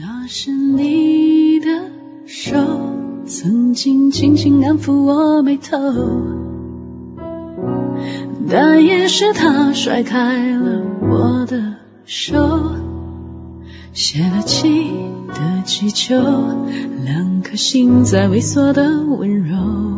那是你的手，曾经轻轻安抚我眉头，但也是他甩开了我的手，泄了气的气球，两颗心在萎缩的温柔。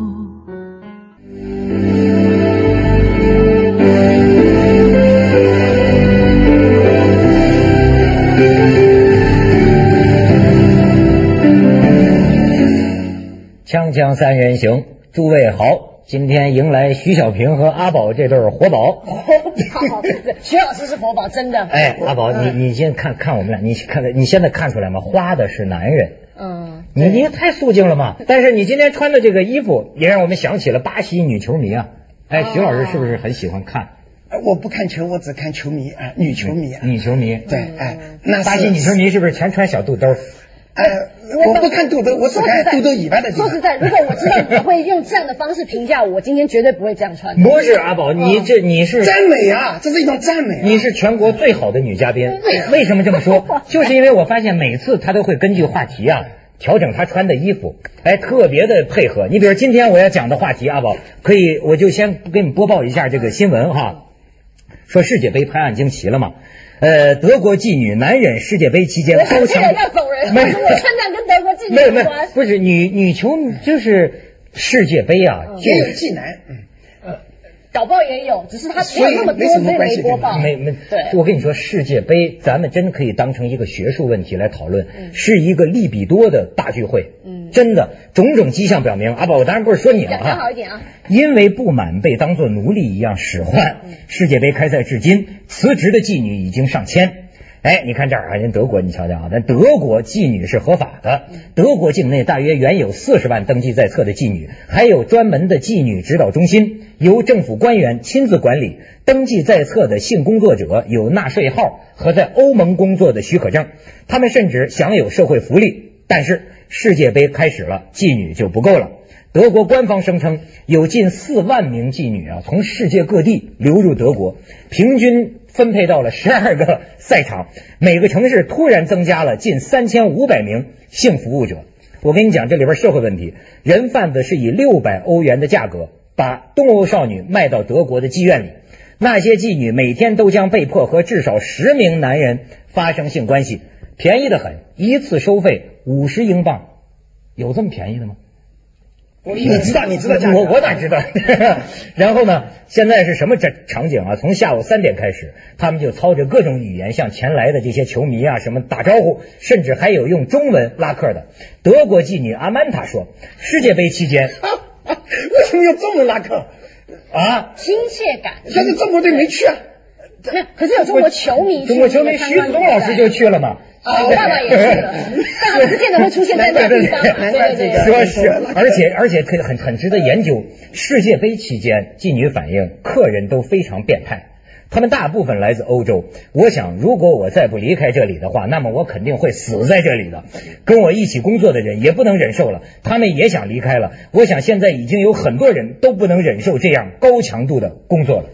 锵锵三人行，诸位好，今天迎来徐小平和阿宝这对活宝。活宝，徐老师是活宝，真的。哎，阿宝，你你先看看我们俩，你看看，你现在看出来吗？花的是男人。嗯，你你太素净了嘛！但是你今天穿的这个衣服，也让我们想起了巴西女球迷啊。哎，徐老师是不是很喜欢看？呃我不看球，我只看球迷啊，女球迷啊。女球迷。对，哎，那巴西女球迷是不是全穿小肚兜？呃，我不看肚兜，我只看肚兜以外的。说实在，如果我知道你会用这样的方式评价我，我今天绝对不会这样穿。不是阿宝，你这你是赞美啊，这是一种赞美啊。你是全国最好的女嘉宾，为什么这么说？就是因为我发现每次她都会根据话题啊调整他穿的衣服，哎，特别的配合。你比如今天我要讲的话题，阿宝可以，我就先给你播报一下这个新闻哈。说世界杯拍案惊奇了嘛？呃，德国妓女难忍世界杯期间我高强这个要走人，没我穿这跟德国妓女没有没有。不是女女球就是世界杯啊，就也有技男，嗯，搞不好也有，只是他没所以有那么多，没什么所以关系没播报。没没，对我跟你说，世界杯咱们真可以当成一个学术问题来讨论，是一个利比多的大聚会。嗯真的，种种迹象表明，阿宝，我当然不是说你了讲讲好一，点啊。因为不满被当作奴隶一样使唤，世界杯开赛至今，辞职的妓女已经上千。哎，你看这儿啊，人德国，你瞧瞧啊，咱德国妓女是合法的。德国境内大约原有四十万登记在册的妓女，还有专门的妓女指导中心，由政府官员亲自管理。登记在册的性工作者有纳税号和在欧盟工作的许可证，他们甚至享有社会福利。但是世界杯开始了，妓女就不够了。德国官方声称，有近四万名妓女啊，从世界各地流入德国，平均分配到了十二个赛场，每个城市突然增加了近三千五百名性服务者。我跟你讲，这里边社会问题，人贩子是以六百欧元的价格把东欧少女卖到德国的妓院里，那些妓女每天都将被迫和至少十名男人发生性关系，便宜的很，一次收费五十英镑，有这么便宜的吗？你知道，你知道我我哪知道？然后呢？现在是什么场场景啊？从下午三点开始，他们就操着各种语言向前来的这些球迷啊什么打招呼，甚至还有用中文拉客的。德国妓女阿曼塔说，世界杯期间 为什么用中文拉客？啊，亲切感。但是中国队没去啊。没有，可是有中国球迷去中国球迷徐东老师就去了嘛。爸爸也去了，但他不见得会出现在那个地方。难怪这个说是，而且而且可以很很值得研究。世界杯期间，妓女反映客人都非常变态，他们大部分来自欧洲。我想，如果我再不离开这里的话，那么我肯定会死在这里的。跟我一起工作的人也不能忍受了，他们也想离开了。我想现在已经有很多人都不能忍受这样高强度的工作了。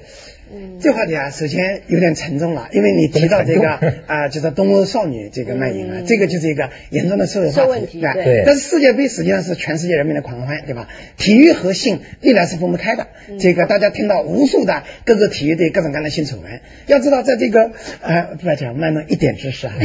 这话题啊，首先有点沉重了，因为你提到这个啊，就是东欧少女这个卖淫啊，这个就是一个严重的社会问题对。对。但是世界杯实际上是全世界人民的狂欢，对吧？体育和性历来是分不开的。这个大家听到无数的各个体育队各种各样的性丑闻。要知道，在这个呃，不要讲卖弄一点知识啊，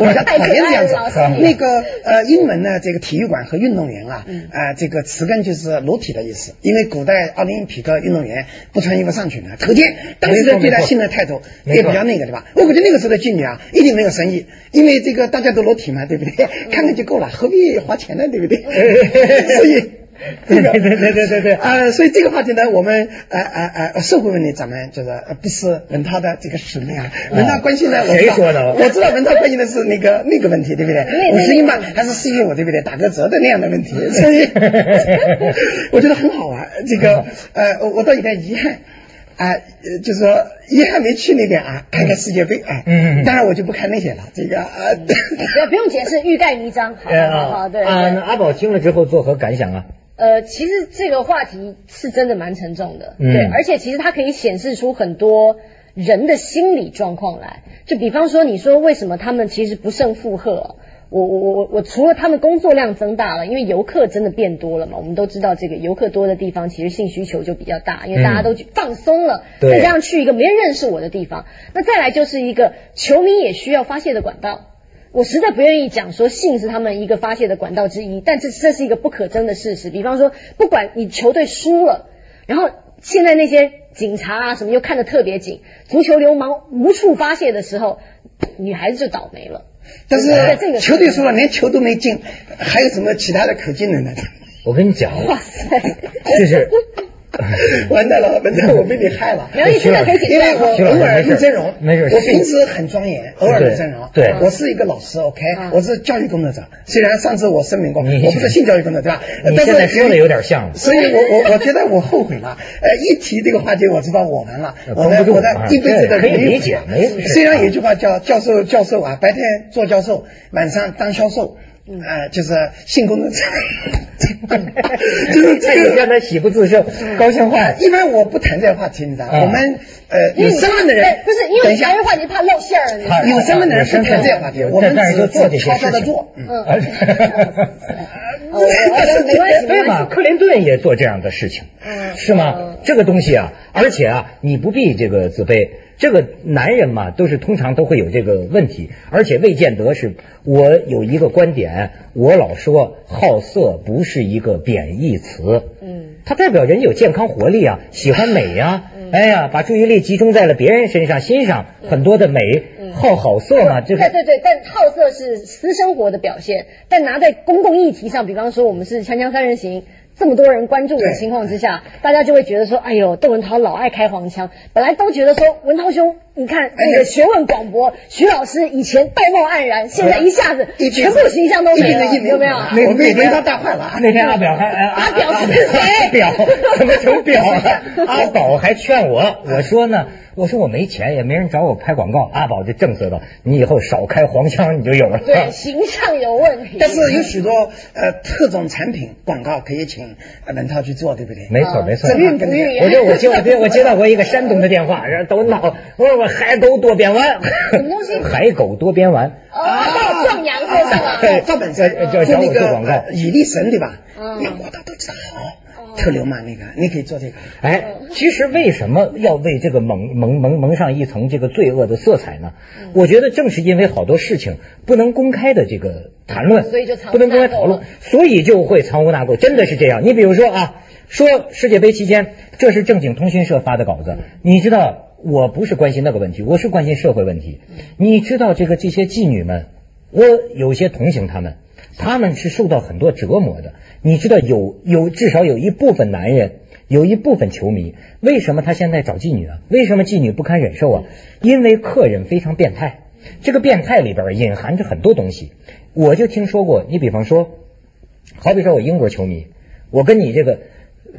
我比较讨厌这样子那个呃，英文呢，这个体育馆和运动员啊，啊，这个词根就是裸体的意思，因为古代奥林匹克运动员不穿衣服上去的，可见当时的对待性的态度也比较那个，对吧？我感觉那个时候的妓女啊，一定没有生意，因为这个大家都裸体嘛，对不对？看看就够了，何必花钱呢，对不对？所以。这个对对对对对对啊，所以这个话题呢，我们呃呃呃社会问题，咱们就是呃不是文涛的这个使命啊。文涛关心的，谁说的我知道文涛关心的是那个那个问题，对不对？五十英镑还是四十五，对不对？打个折的那样的问题，所以 我觉得很好玩。这个呃，我我倒有点遗憾。啊、呃，就是说遗憾没去那边啊，看看世界杯啊。嗯嗯嗯当然我就不看那些了。这个啊，不要不用解释，欲盖弥彰。好呃好好，对啊，那。阿宝听了之后作何感想啊？呃，其实这个话题是真的蛮沉重的，嗯对，而且其实它可以显示出很多人的心理状况来。就比方说，你说为什么他们其实不胜负荷？我我我我我除了他们工作量增大了，因为游客真的变多了嘛，我们都知道这个游客多的地方，其实性需求就比较大，因为大家都去放松了，对再加上去一个没人认识我的地方，那再来就是一个球迷也需要发泄的管道。我实在不愿意讲说性是他们一个发泄的管道之一，但这这是一个不可争的事实。比方说，不管你球队输了，然后现在那些警察啊什么又看得特别紧，足球流氓无处发泄的时候，女孩子就倒霉了。但是球队输了，连球都没进，还有什么其他的可进的呢？我跟你讲，哇塞！就是 完蛋了，完蛋了，我被你害了。没有，你现在可以因为我偶尔录真容，没事我平时很庄严，偶尔录真容。对我是一个老师，OK，嗯我是教育工作者。虽然上次我声明过，我不是性教育工作者，对吧？你但是现在说的有点像了所以我我我觉得我后悔了。呃，一提这个话题，我知道我完了，呃我我的一辈子的可以理解没虽然有一句话叫教授教授啊，白天做教授，晚上当销售。嗯呃，就是性功能差，就是这个让他喜不自胜，高兴坏了。一般我不谈这个话题，你知道吗？啊我们呃有身份的人哎，不是因为谈，这话，题怕露馅儿，有身份的人不谈这个话题，我们只做悄悄的做。嗯 嗯啊哦我我没关系，对嘛？克林顿也做这样的事情，嗯是吗？这个东西啊，而且啊，你不必这个自卑。这个男人嘛，都是通常都会有这个问题，而且未见得是。我有一个观点，我老说好色不是一个贬义词，嗯，它代表人有健康活力啊，喜欢美呀、嗯哎呀，把注意力集中在了别人身上，欣赏很多的美，好好色嘛，就是对对对，但好色是私生活的表现，但拿在公共议题上，比方说我们是《锵锵三人行》。这么多人关注的情况之下，大家就会觉得说，哎呦，窦文涛老爱开黄腔。本来都觉得说，文涛兄，你看那个学问广博，徐老师以前道貌岸然，现在一下子一全部形象都没了，有没有？那我被被他带坏了啊！那天阿表还哎阿表阿是谁阿表 怎么成表了？阿宝还劝我，我说呢，我说我没钱，也没人找我拍广告。阿宝就正色道：“你以后少开黄腔，你就有了。”对，形象有问题。但是有许多呃特种产品广告可以请呃文涛去做，对不对？没错没错，我就我接我接我接到过一个山东的电话，然后都闹，我说我海狗多边丸，什么东西海狗多边丸。哦，壮阳说是吧？对赵本山叫找我做广告呃蚁力神对吧？嗯那我倒都知道，特流氓那个，你可以做这个。哎，其实为什么要为这个蒙蒙蒙蒙上一层这个罪恶的色彩呢？嗯我觉得正是因为好多事情不能公开的这个谈论，所以就不能公开讨论，所以就会藏污纳垢，真的是这样。你比如说啊，说世界杯期间，这是正经通讯社发的稿子，你知道。我不是关心那个问题，我是关心社会问题。你知道这个这些妓女们，我有些同情她们，她们是受到很多折磨的。你知道有有至少有一部分男人，有一部分球迷，为什么他现在找妓女啊？为什么妓女不堪忍受啊？因为客人非常变态，这个变态里边隐含着很多东西。我就听说过，你比方说，好比说我英国球迷，我跟你这个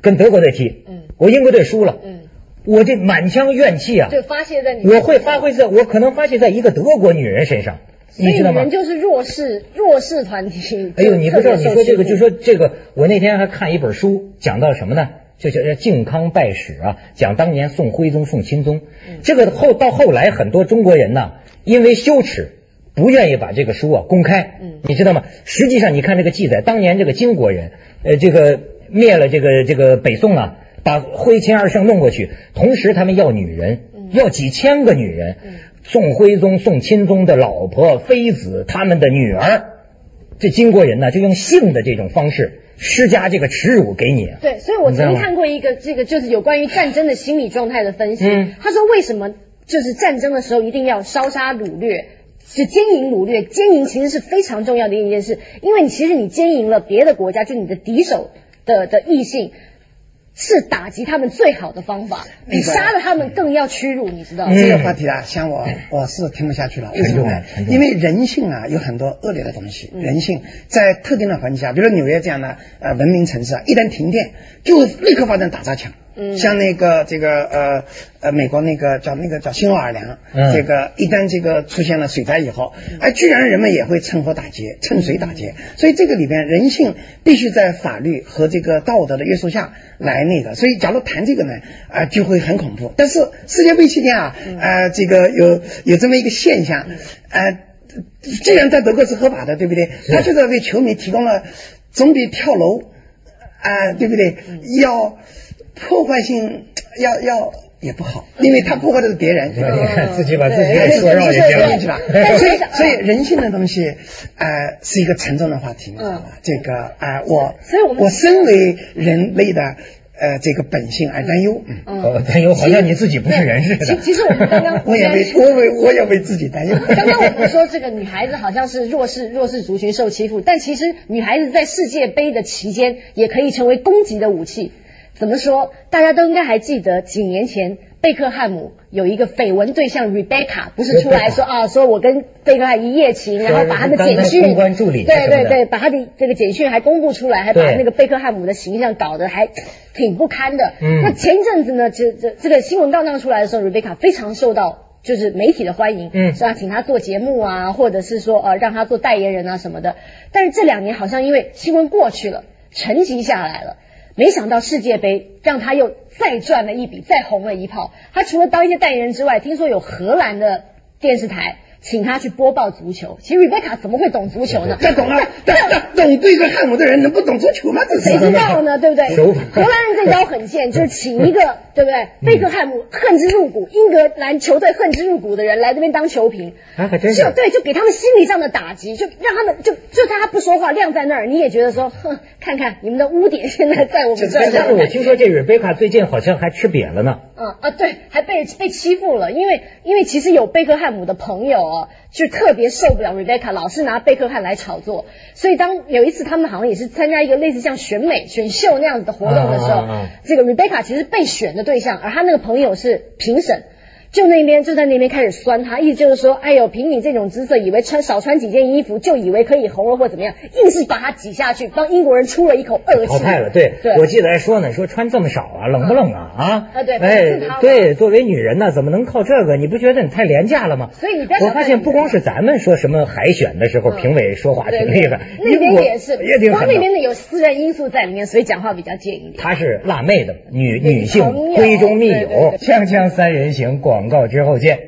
跟德国队踢，嗯，我英国队输了，嗯，我这满腔怨气啊，就发泄在你。我会发挥在，我可能发泄在一个德国女人身上，你知道吗你们？就是弱势弱势团体。哎呦，你不知道，你说这个，就说说这个，我那天还看一本书，讲到什么呢？就叫《靖康败史》啊，讲当年宋徽宗、宋钦宗。这个后到后来，很多中国人呢，因为羞耻，不愿意把这个书啊公开。嗯你知道吗？实际上，你看这个记载，当年这个金国人，呃，这个灭了这个这个北宋啊，把徽钦二圣弄过去，同时他们要女人，要几千个女人。宋徽宗、宋钦宗的老婆、妃子，他们的女儿。这金国人呢，就用性的这种方式施加这个耻辱给你。对，所以我曾经看过一个这个就是有关于战争的心理状态的分析。嗯他说为什么就是战争的时候一定要烧杀掳掠。是奸淫掳掠，奸淫其实是非常重要的一件事，因为你其实你奸淫了别的国家，就你的敌手的的异性，是打击他们最好的方法，比杀了他们更要屈辱，你知道吗？嗯这个话题啊，像我我是听不下去了。为什么呢？因为人性啊有很多恶劣的东西。人性在特定的环境下，比如纽约这样的呃文明城市啊，一旦停电就立刻发生打砸抢。嗯像那个这个呃呃美国那个叫那个叫新奥尔良，嗯这个一旦这个出现了水灾以后，哎，居然人们也会趁火打劫，趁水打劫。所以这个里边人性必须在法律和这个道德的约束下来那个。所以假如谈这个呢，啊、就会很恐怖。但是世界杯期间啊，呃，这个有有这么一个现象，呃。既然在德国是合法的，对不对？他就是为球迷提供了总比跳楼啊、对不对？要破坏性，要要也不好，因为他破坏的是别人。你看自己把自己对给说绕进去对了是吧？所以所以人性的东西，呃，是一个沉重的话题？这个啊、我所以我们我身为人类的呃这个本性而担忧，嗯，哦担忧好像你自己不是人似的。其其实我们刚刚 我也为我为我也为自己担忧。刚刚我们说这个女孩子好像是弱势弱势族群受欺负，但其实女孩子在世界杯的期间也可以成为攻击的武器。怎么说？大家都应该还记得几年前贝克汉姆有一个绯闻对象 Rebecca，不是出来说啊，说我跟贝克汉一夜情，然后把他的简讯，公关助理对对对，把他的这个简讯还公布出来，还把那个贝克汉姆的形象搞得还挺不堪的。嗯那前一阵子呢，这这这个新闻刚刚出来的时候，Rebecca 非常受到就是媒体的欢迎，嗯是吧？请他做节目啊，或者是说呃让他做代言人啊什么的。但是这两年好像因为新闻过去了，沉寂下来了。没想到世界杯让他又再赚了一笔，再红了一炮。他除了当一些代言人之外，听说有荷兰的电视台请他去播报足球。其实 Rebecca 怎么会懂足球呢？这懂啊，这这懂对着汉姆的人能不懂足球吗？这谁知。道呢？对不对？荷兰人这招很贱，就是请一个 对不对？贝克汉姆恨之入骨，英格兰球队恨之入骨的人来这边当球评，啊还真是就对，就给他们心理上的打击，就让他们就就他不说话晾在那儿，你也觉得说，哼，看看你们的污点现在在我们这儿。但是我听说这瑞贝卡最近好像还吃瘪了呢。嗯啊，对，还被被欺负了，因为因为其实有贝克汉姆的朋友哦，就特别受不了 Rebecca 老是拿贝克汉来炒作，所以当有一次他们好像也是参加一个类似像选美选秀那样子的活动的时候，啊啊啊这个 Rebecca 其实被选的对象，而他那个朋友是评审。就那边就在那边开始酸他，意思就是说，哎呦，凭你这种姿色，以为穿少穿几件衣服就以为可以红了或怎么样，硬是把他挤下去，帮英国人出了一口恶气。淘汰了，对，对我记得还说呢，说穿这么少啊，冷不冷啊？啊，啊对哎，对，作为女人呢，怎么能靠这个？你不觉得你太廉价了吗？所以你不要我发现不光是咱们说什么海选的时候，嗯评委说话挺厉害，那边也是。光那边的有私人因素在里面，所以讲话比较贱一点。她是辣妹的女女性闺中密友锵锵三人行，广告之后见。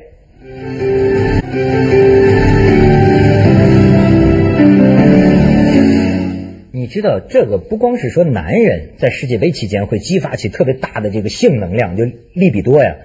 你知道这个不光是说男人在世界杯期间会激发起特别大的这个性能量，就利比多呀，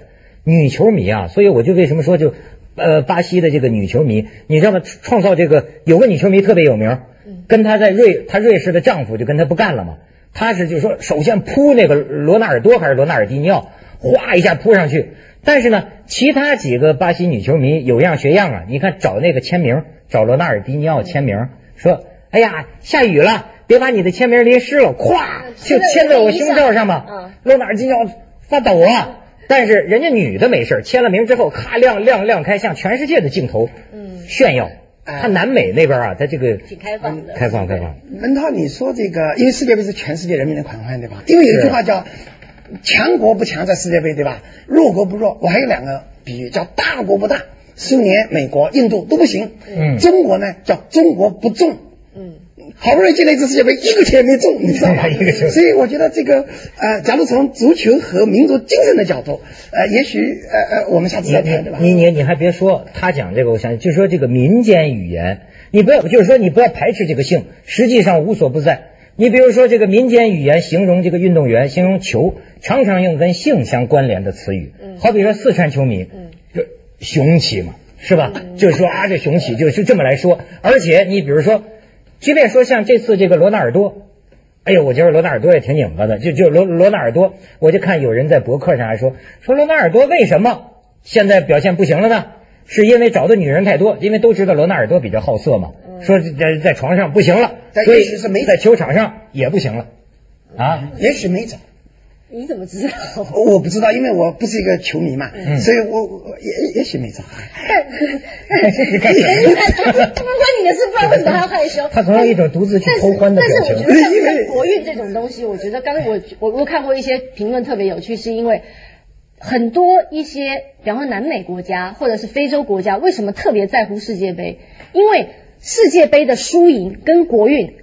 女球迷啊，所以我就为什么说就呃巴西的这个女球迷，你知道吗？创造这个有个女球迷特别有名，跟她在瑞她瑞士的丈夫就跟她不干了嘛，她是就是说首先扑那个罗纳尔多还是罗纳尔迪尼奥，哗一下扑上去，但是呢，其他几个巴西女球迷有样学样啊，你看找那个签名，找罗纳尔迪尼奥签名，说哎呀下雨了。别把你的签名淋湿了，咵就签在我胸罩上吧。嗯罗纳尔迪尼奥发抖啊，但是人家女的没事，签了名之后，咔亮亮亮开，向全世界的镜头嗯炫耀。哎他南美那边啊，他这个挺开放的开放开放。文涛，你说这个，因为世界杯是全世界人民的狂欢，对吧？因为有一句话叫“强国不强在世界杯”，对吧？弱国不弱。我还有两个比喻，叫“大国不大”，苏联、美国、印度都不行。嗯中国呢叫“中国不重”。嗯，好不容易进了一次世界杯，一个球也没中，你知道吗？一个球所以我觉得这个呃，假如从足球和民族精神的角度，呃，也许呃呃，我们下次再谈，对吧？你你你还别说，他讲这个，我想就是说这个民间语言，你不要就是说你不要排斥这个性，实际上无所不在。你比如说这个民间语言形容这个运动员，形容球，常常用跟性相关联的词语，嗯好比说四川球迷，嗯就雄起嘛，是吧？就是说啊，这雄起就是这么来说。而且你比如说，即便说像这次这个罗纳尔多，哎呦，我觉得罗纳尔多也挺拧巴的，就就罗罗纳尔多，我就看有人在博客上还说说罗纳尔多为什么现在表现不行了呢？是因为找的女人太多，因为都知道罗纳尔多比较好色嘛，说在在床上不行了，但所以也许是没在球场上也不行了啊。也许没走。你怎么知道？我不知道，因为我不是一个球迷嘛，嗯所以我我也也许没找。但 你看 他不关你的事，不知道为什么他要害羞。他总有一种独自去偷欢的表情但是我觉得像像国运这种东西，我觉得刚刚我我我看过一些评论特别有趣，是因为很多一些，比方说南美国家或者是非洲国家，为什么特别在乎世界杯？因为世界杯的输赢跟国运。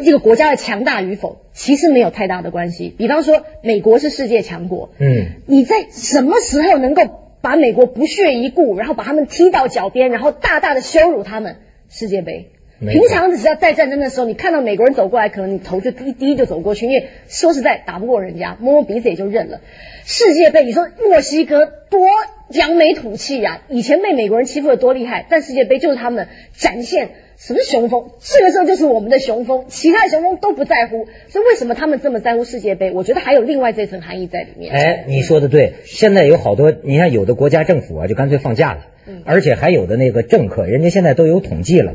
一个国家的强大与否，其实没有太大的关系。比方说，美国是世界强国，嗯，你在什么时候能够把美国不屑一顾，然后把他们踢到脚边，然后大大的羞辱他们。世界杯，平常只要在战争的时候，你看到美国人走过来，可能你头就低低就走过去，因为说实在打不过人家，摸摸鼻子也就认了。世界杯，你说墨西哥多扬眉吐气呀、以前被美国人欺负的多厉害，但世界杯就是他们展现什么雄风，这个时候就是我们的雄风，其他的雄风都不在乎。所以为什么他们这么在乎世界杯？我觉得还有另外这层含义在里面。哎，你说的对，现在有好多，你看有的国家政府啊，就干脆放假了，而且还有的那个政客，人家现在都有统计了。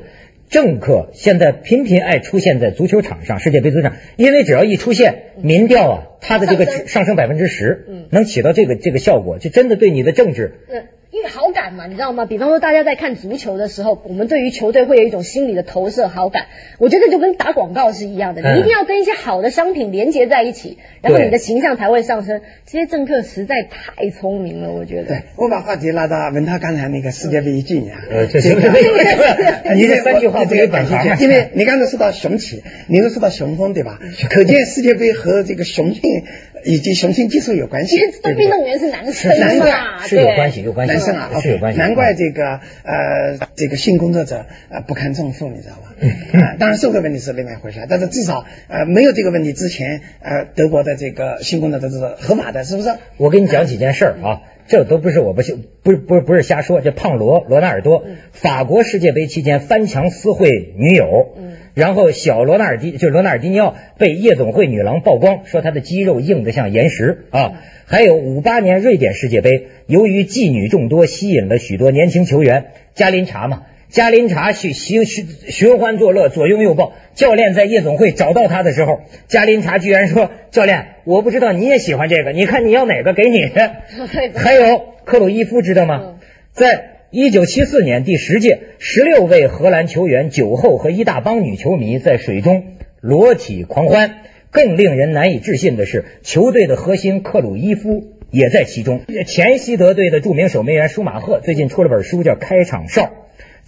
政客现在频频爱出现在足球场上、世界杯足球场，因为只要一出现，民调啊，它的这个上升。百分之十嗯，能起到这个这个效果，就真的对你的政治嗯，因为好感嘛，你知道吗？比方说大家在看足球的时候，我们对于球队会有一种心理的投射好感。我觉得就跟打广告是一样的，嗯你一定要跟一些好的商品连接在一起，然后你的形象才会上升。这些政客实在太聪明了，我觉得对。我把话题拉到文涛刚才那个世界杯一纪念啊，呃，这这个这 这你这三句话这个感兴本行吗趣，因为你刚才说到雄起，你又说到雄风，对吧？可见世界杯和这个雄性以及雄性激素有关系运动员是男生难怪嘛，是有对关系，有关系，男生啊，是有关系，难怪这个呃，这个性工作者呃不堪重负，你知道吧？嗯啊，当然社会问题是另外一回事，但是至少呃没有这个问题之前，呃，德国的这个性工作者是合法的，是不是？我给你讲几件事儿啊，这都不是我不信，不是不是不是瞎说。这胖罗罗纳尔多，法国世界杯期间翻墙私会女友，然后小罗纳尔迪就是罗纳尔迪尼奥被夜总会女郎曝光，说他的肌肉硬得像岩石啊。还有五八年瑞典世界杯，由于妓女众多，吸引了许多年轻球员，加林查嘛。加林查去寻寻寻欢作乐，左拥右抱。教练在夜总会找到他的时候，加林查居然说：“教练，我不知道你也喜欢这个，你看你要哪个给你。”还有克鲁伊夫知道吗？在一九七四年第十届，十六位荷兰球员酒后和一大帮女球迷在水中裸体狂欢。更令人难以置信的是，球队的核心克鲁伊夫也在其中。前西德队的著名守门员舒马赫最近出了本书，叫《开场哨》。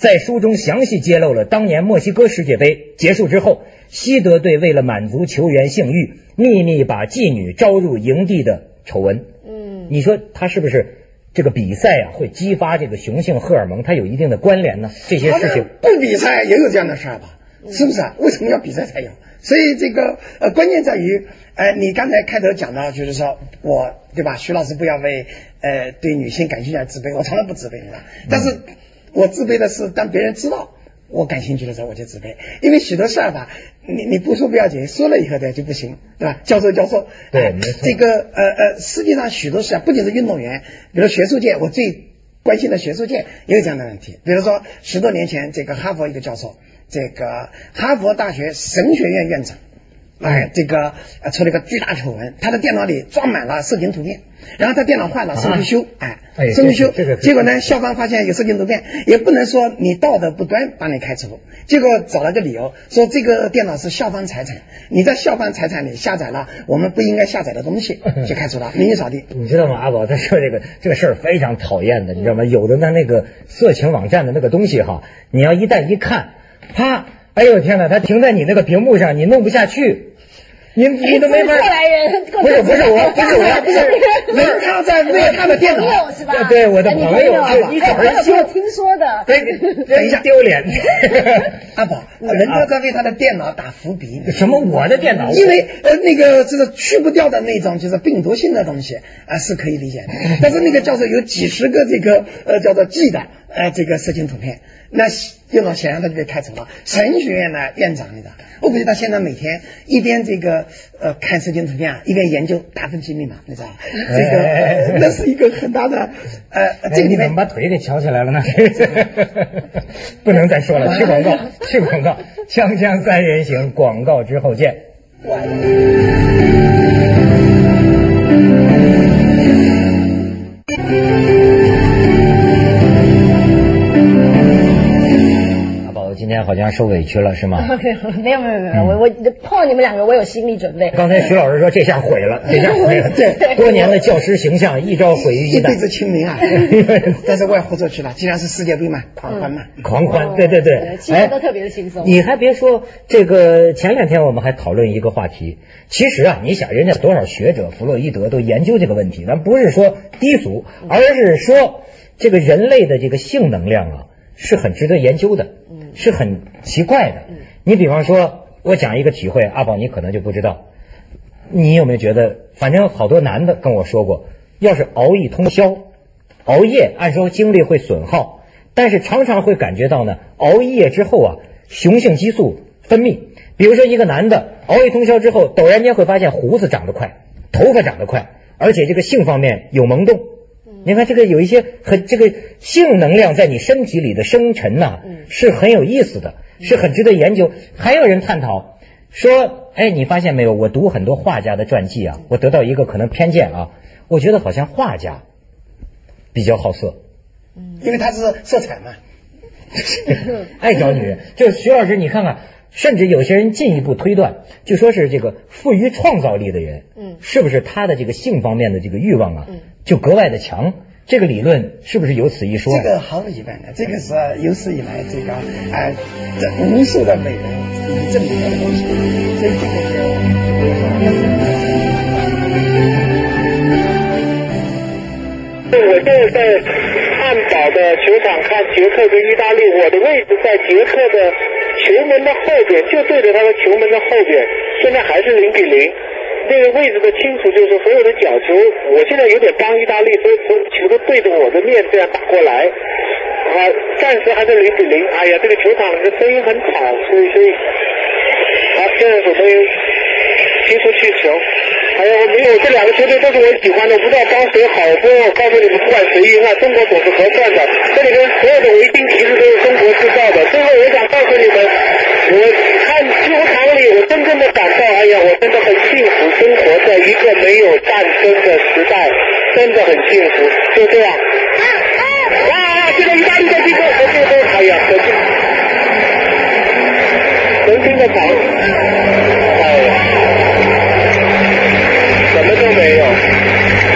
在书中详细揭露了当年墨西哥世界杯结束之后，西德队为了满足球员性欲，秘密把妓女招入营地的丑闻。嗯，你说他是不是这个比赛啊会激发这个雄性荷尔蒙？它有一定的关联呢？这些事情，不比赛也有这样的事儿吧？是不是啊？为什么要比赛才有？所以这个呃，关键在于，呃，你刚才开头讲到，就是说我对吧？徐老师不要为呃对女性感兴趣而自卑，我从来不自卑，你知道。但是我自卑的是，当别人知道我感兴趣的时候，我就自卑，因为许多事儿吧，你你不说不要紧，说了以后的就不行，对吧？教授教授，呃对没错这个呃呃，实际上许多事啊，不仅是运动员，比如学术界，我最关心的学术界也有这样的问题。比如说十多年前，这个哈佛一个教授，这个哈佛大学神学院院长，哎，这个呃出了一个巨大丑闻，他的电脑里装满了色情图片，然后他电脑坏了，送去修，哎哎，送去修，这个结果呢，校方发现有色情图片，也不能说你道德不端把你开除，结果找了个理由说这个电脑是校方财产，你在校方财产里下载了我们不应该下载的东西，就开除了，明天扫地。你知道吗？阿宝他说这个这个事儿非常讨厌的，你知道吗？有的呢那个色情网站的那个东西哈，你要一旦一看，啪，哎呦天哪，它停在你那个屏幕上，你弄不下去，你你都没法。过来人，不是 不是我不是我不是人他在为他的电脑是吧？对我的朋友朋友你哎找人修我听说的。对，等一下丢脸。阿宝，人家在为他的电脑打伏笔。什么？我的电脑？因为呃那个这个去不掉的那种就是病毒性的东西啊、是可以理解的，但是那个教授有几十个这个呃叫做 G 的呃这个色情图片，那电脑显然他就被开除了。神学院的院长，你知道，我估计他现在每天一边这个呃看色情图片啊，一边研究达芬奇密码，你知道吧？这个 那是一个很大的呃哎，这个里面你怎么把腿给翘起来了呢？不能再说了，去广告，去广告，锵锵三人行，广告之后见。好像受委屈了，是吗？没有没有没有，我我碰到你们两个，我有心理准备。刚才徐老师说 这下毁了，这下毁了，对多年的教师形象一朝毁于一旦。一辈子清明啊！但是我也豁出去了，既然是世界杯嘛，狂欢嘛。狂欢，对对对，其实都特别的轻松。你还别说，这个前两天我们还讨论一个话题。其实啊，你想人家多少学者，弗洛伊德都研究这个问题，咱不是说低俗，而是说这个人类的这个性能量啊，是很值得研究的，是很奇怪的。你比方说，我讲一个体会，阿宝你可能就不知道，你有没有觉得，反正好多男的跟我说过，要是熬一通宵，熬夜按说精力会损耗，但是常常会感觉到呢，熬夜之后啊，雄性激素分泌。比如说一个男的熬一通宵之后，陡然间会发现胡子长得快，头发长得快，而且这个性方面有萌动。你看这个有一些很这个性能量在你身体里的生成呐、是很有意思的，是很值得研究。还有人探讨说，哎，你发现没有？我读很多画家的传记啊，我得到一个可能偏见啊，我觉得好像画家比较好色，因为他是色彩嘛。爱找女人。就是徐老师，你看看，甚至有些人进一步推断，就说是这个富于创造力的人，嗯是不是他的这个性方面的这个欲望啊，嗯就格外的强？这个理论是不是有此一说？这个毫无疑问的，这个是有史以来这个啊，这无数的美人证明的东西，所以这个是。我现在在汉堡的球场看捷克跟意大利，我的位置在捷克的球门的后边，就对着他的球门的后边，现在还是零比零。这个位置的清楚就是所有的角球，我现在有点帮意大利，所以所有球都对着我的面这样打过来，啊，暂时还是零比零。哎呀，这个球场的声音很吵，所以所以，好，现在准备踢出去球。哎呀，我没有，这两个球队都是我喜欢的，不知道帮谁好。不过我告诉你们，不管谁赢了，中国总是合算的。这里边所有的围巾其实都是中国制造的。最后，我想告诉你们，我看球场里，我真正的感到，哎呀，我真的很幸福，生活在一个没有战争的时代，真的很幸福。就这样。啊啊哇！这个意大利的这个，这个都，哎呀，可是能听得长。哎呀。什么都没有。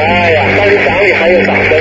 哎呀，但是场里还有啥。